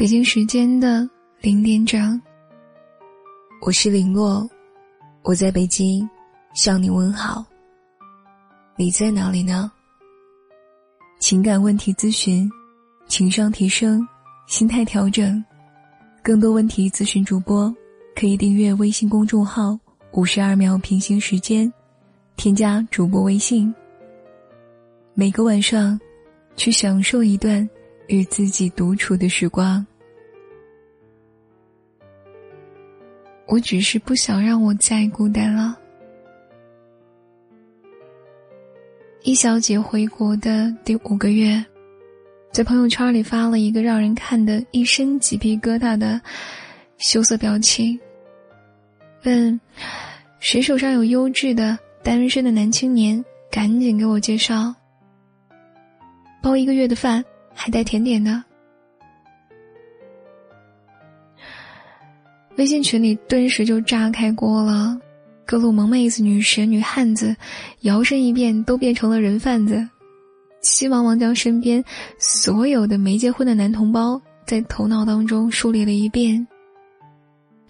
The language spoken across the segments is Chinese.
北京时间的零点整，我是林洛，我在北京向你问好。你在哪里呢？情感问题咨询，情商提升，心态调整，更多问题咨询主播可以订阅微信公众号“五十二秒平行时间”，添加主播微信。每个晚上，去享受一段与自己独处的时光。我只是不想让我再孤单了。一小姐回国的第五个月，在朋友圈里发了一个让人看得一身鸡皮疙瘩的羞涩表情，问：“谁手上有优质的单身的男青年，赶紧给我介绍，包一个月的饭，还带甜点的。”微信群里顿时就炸开锅了，各路萌妹子、女神、女汉子，摇身一变都变成了人贩子，气汪汪将身边所有的没结婚的男同胞在头脑当中梳理了一遍。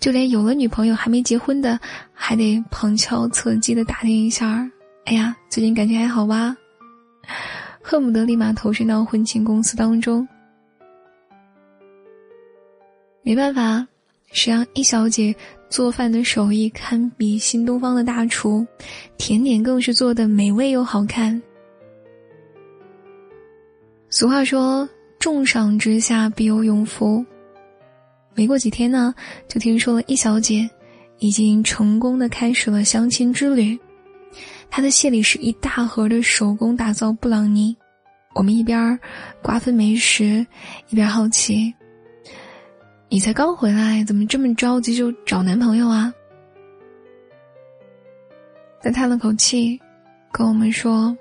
就连有了女朋友还没结婚的，还得旁敲侧击的打听一下儿哎呀，最近感情还好吧？恨不得立马投身到婚庆公司当中。没办法。谁让一小姐做饭的手艺堪比新东方的大厨，甜点更是做的美味又好看。俗话说“重赏之下必有勇夫”，没过几天呢，就听说了一小姐已经成功的开始了相亲之旅。她的谢礼是一大盒的手工打造布朗尼。我们一边瓜分美食，一边好奇。你才刚回来，怎么这么着急就找男朋友啊？他叹了口气，跟我们说：“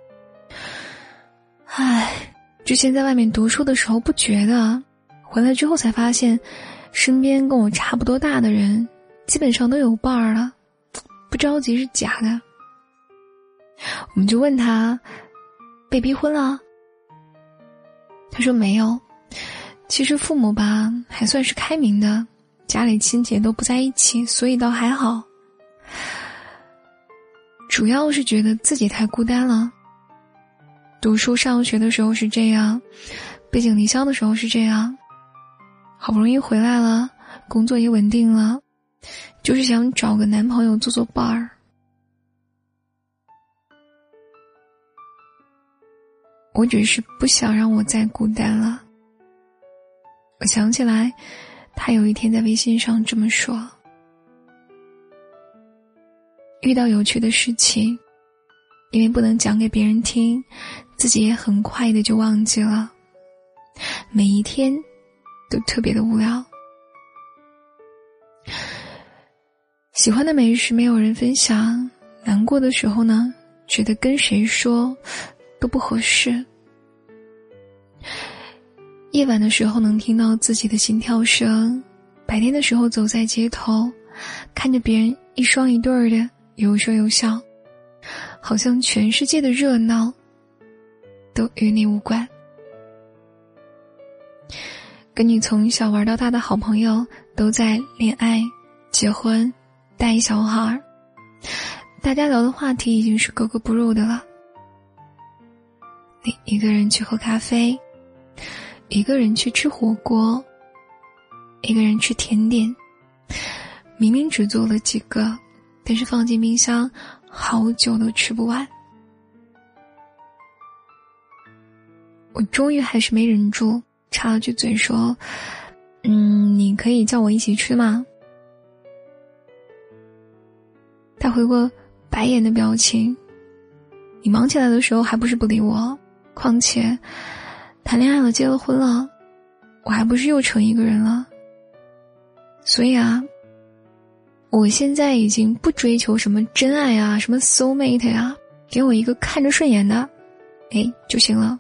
唉，之前在外面读书的时候不觉得，回来之后才发现，身边跟我差不多大的人，基本上都有伴儿了，不着急是假的。”我们就问他：“被逼婚了？”他说：“没有。”其实父母吧还算是开明的，家里亲戚都不在一起，所以倒还好。主要是觉得自己太孤单了。读书上学的时候是这样，背井离乡的时候是这样，好不容易回来了，工作也稳定了，就是想找个男朋友做做伴儿。我只是不想让我再孤单了。我想起来，他有一天在微信上这么说：“遇到有趣的事情，因为不能讲给别人听，自己也很快的就忘记了。每一天都特别的无聊。喜欢的美食没有人分享，难过的时候呢，觉得跟谁说都不合适。”夜晚的时候能听到自己的心跳声，白天的时候走在街头，看着别人一双一对儿的有说有笑，好像全世界的热闹都与你无关。跟你从小玩到大的好朋友都在恋爱、结婚、带小孩儿，大家聊的话题已经是格格不入的了。你一个人去喝咖啡。一个人去吃火锅，一个人吃甜点，明明只做了几个，但是放进冰箱好久都吃不完。我终于还是没忍住，插了句嘴说：“嗯，你可以叫我一起吃吗？”他回过白眼的表情。你忙起来的时候还不是不理我？况且。谈恋爱了，结了婚了，我还不是又成一个人了。所以啊，我现在已经不追求什么真爱啊，什么 soul mate 呀，给我一个看着顺眼的，哎就行了。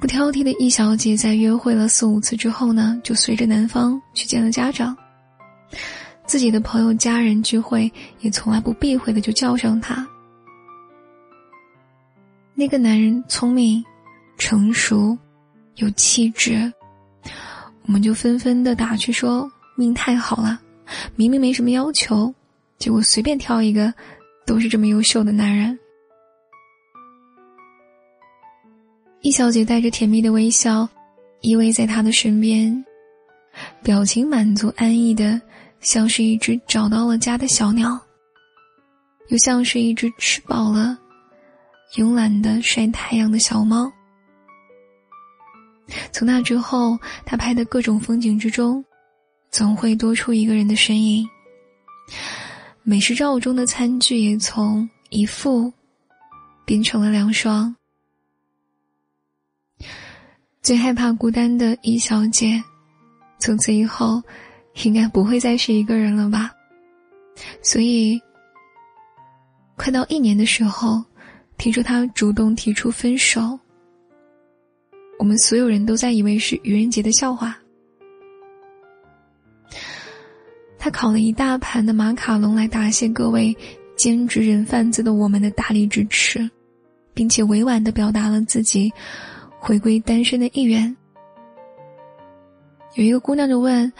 不挑剔的易小姐在约会了四五次之后呢，就随着男方去见了家长。自己的朋友家人聚会也从来不避讳的就叫上他。那个男人聪明、成熟、有气质，我们就纷纷的打趣说命太好了，明明没什么要求，结果随便挑一个，都是这么优秀的男人。易小姐带着甜蜜的微笑，依偎在他的身边，表情满足安逸的，像是一只找到了家的小鸟，又像是一只吃饱了、慵懒的晒太阳的小猫。从那之后，他拍的各种风景之中，总会多出一个人的身影。美食照中的餐具也从一副变成了两双。最害怕孤单的一小姐，从此以后，应该不会再是一个人了吧？所以，快到一年的时候，听说他主动提出分手，我们所有人都在以为是愚人节的笑话。他烤了一大盘的马卡龙来答谢各位兼职人贩子的我们的大力支持，并且委婉的表达了自己。回归单身的意愿。有一个姑娘就问：“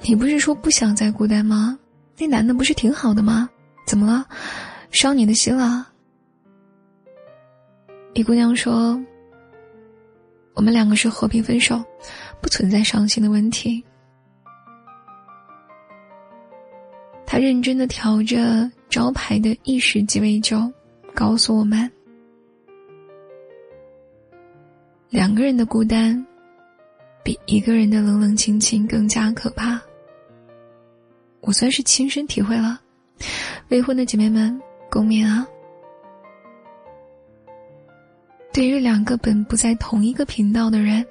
你不是说不想再孤单吗？那男的不是挺好的吗？怎么了？伤你的心了？”一姑娘说：“我们两个是和平分手，不存在伤心的问题。”他认真的调着招牌的意式鸡尾酒，告诉我们。两个人的孤单，比一个人的冷冷清清更加可怕。我算是亲身体会了，未婚的姐妹们共勉啊！对于两个本不在同一个频道的人，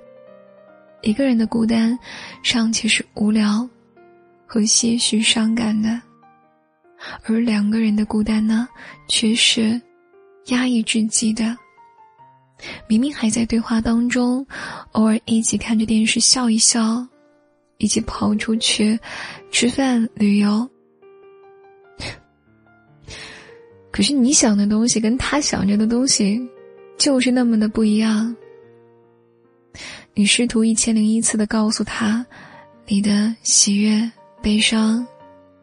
一个人的孤单尚且是无聊和些许伤感的，而两个人的孤单呢，却是压抑至极的。明明还在对话当中，偶尔一起看着电视笑一笑，一起跑出去吃饭旅游。可是你想的东西跟他想着的东西，就是那么的不一样。你试图一千零一次的告诉他，你的喜悦、悲伤、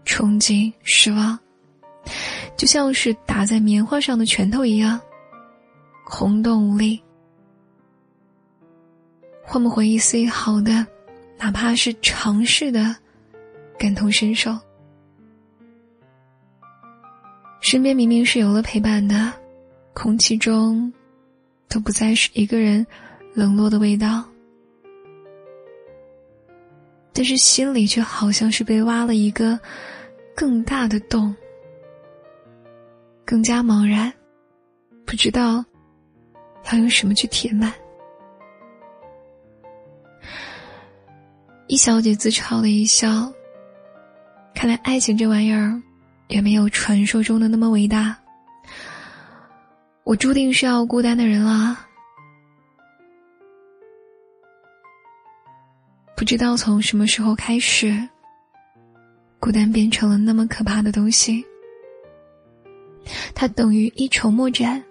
憧憬、失望，就像是打在棉花上的拳头一样。空洞无力，换不回一丝一毫的，哪怕是尝试的感同身受。身边明明是有了陪伴的，空气中都不再是一个人冷落的味道，但是心里却好像是被挖了一个更大的洞，更加茫然，不知道。要用什么去填满？一小姐自嘲的一笑。看来爱情这玩意儿，也没有传说中的那么伟大。我注定是要孤单的人了。不知道从什么时候开始，孤单变成了那么可怕的东西。它等于一筹莫展。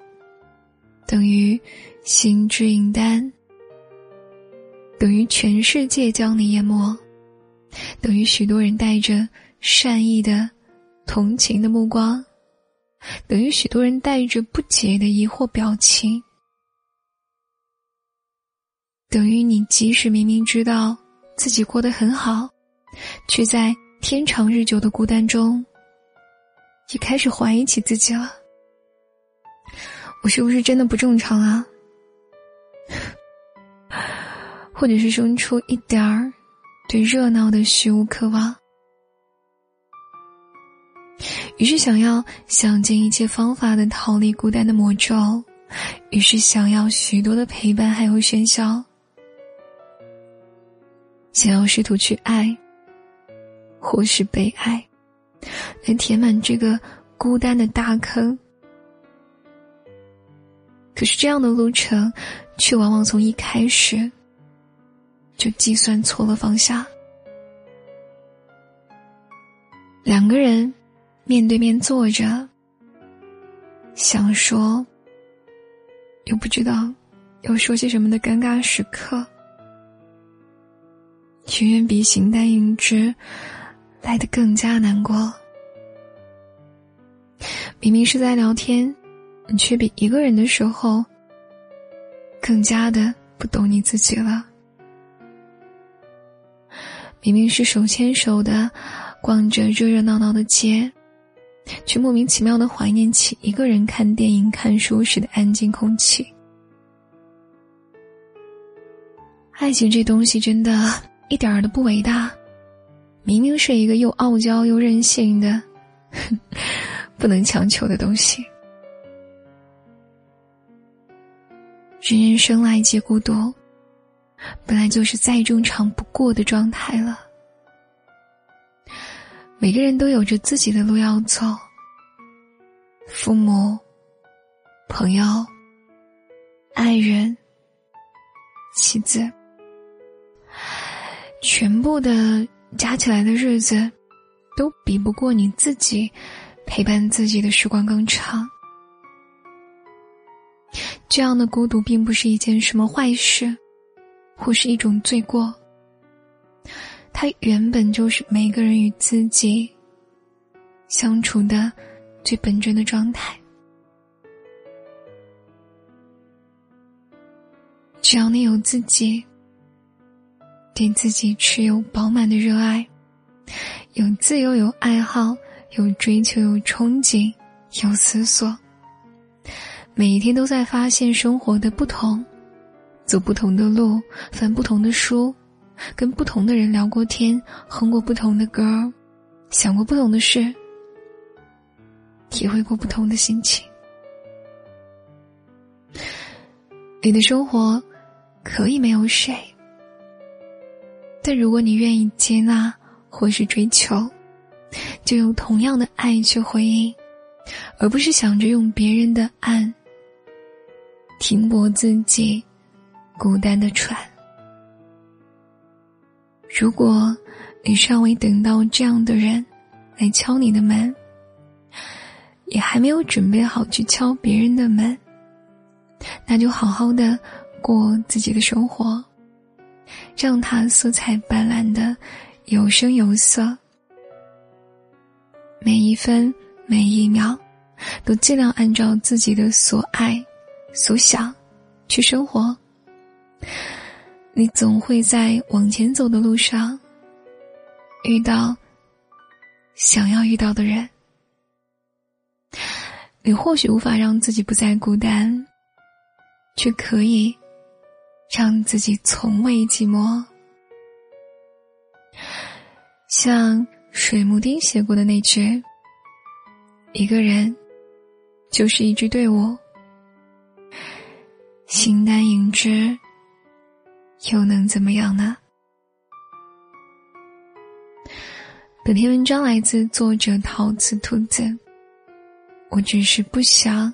等于心之影单，等于全世界将你淹没，等于许多人带着善意的、同情的目光，等于许多人带着不解的疑惑表情，等于你即使明明知道自己过得很好，却在天长日久的孤单中，也开始怀疑起自己了。我是不是真的不正常啊？或者是生出一点儿对热闹的虚无渴望，于是想要想尽一切方法的逃离孤单的魔咒，于是想要许多的陪伴还有喧嚣，想要试图去爱，或是被爱，来填满这个孤单的大坑。可是这样的路程，却往往从一开始就计算错了方向。两个人面对面坐着，想说，又不知道要说些什么的尴尬时刻，远远比形单影只来的更加难过。明明是在聊天，你却比一个人的时候更加的不懂你自己了。明明是手牵手的逛着热热闹闹的街，却莫名其妙的怀念起一个人看电影、看书时的安静空气。爱情这东西真的一点儿都不伟大，明明是一个又傲娇又任性的，不能强求的东西。人人生来皆孤独。本来就是再正常不过的状态了。每个人都有着自己的路要走，父母、朋友、爱人、妻子，全部的加起来的日子，都比不过你自己陪伴自己的时光更长。这样的孤独并不是一件什么坏事。或是一种罪过，它原本就是每个人与自己相处的最本真的状态。只要你有自己，对自己持有饱满的热爱，有自由，有爱好，有追求，有憧憬，有思索，每一天都在发现生活的不同。走不同的路，翻不同的书，跟不同的人聊过天，哼过不同的歌，想过不同的事，体会过不同的心情。你的生活可以没有谁，但如果你愿意接纳或是追求，就用同样的爱去回应，而不是想着用别人的爱停泊自己。孤单的船。如果你尚未等到这样的人来敲你的门，也还没有准备好去敲别人的门，那就好好的过自己的生活，让它色彩斑斓的有声有色。每一分每一秒，都尽量按照自己的所爱、所想去生活。你总会在往前走的路上遇到想要遇到的人。你或许无法让自己不再孤单，却可以让自己从未寂寞。像水木丁写过的那句：“一个人就是一支队伍，形单影只。”又能怎么样呢？本篇文章来自作者陶瓷兔子。我只是不想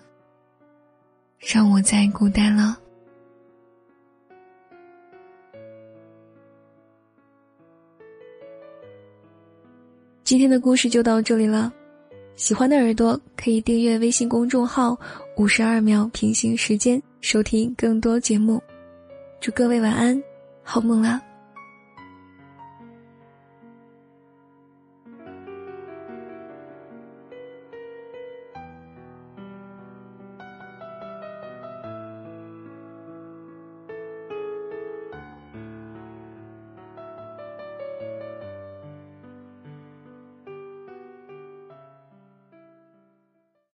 让我再孤单了。今天的故事就到这里了，喜欢的耳朵可以订阅微信公众号“五十二秒平行时间”，收听更多节目。祝各位晚安，好梦啦。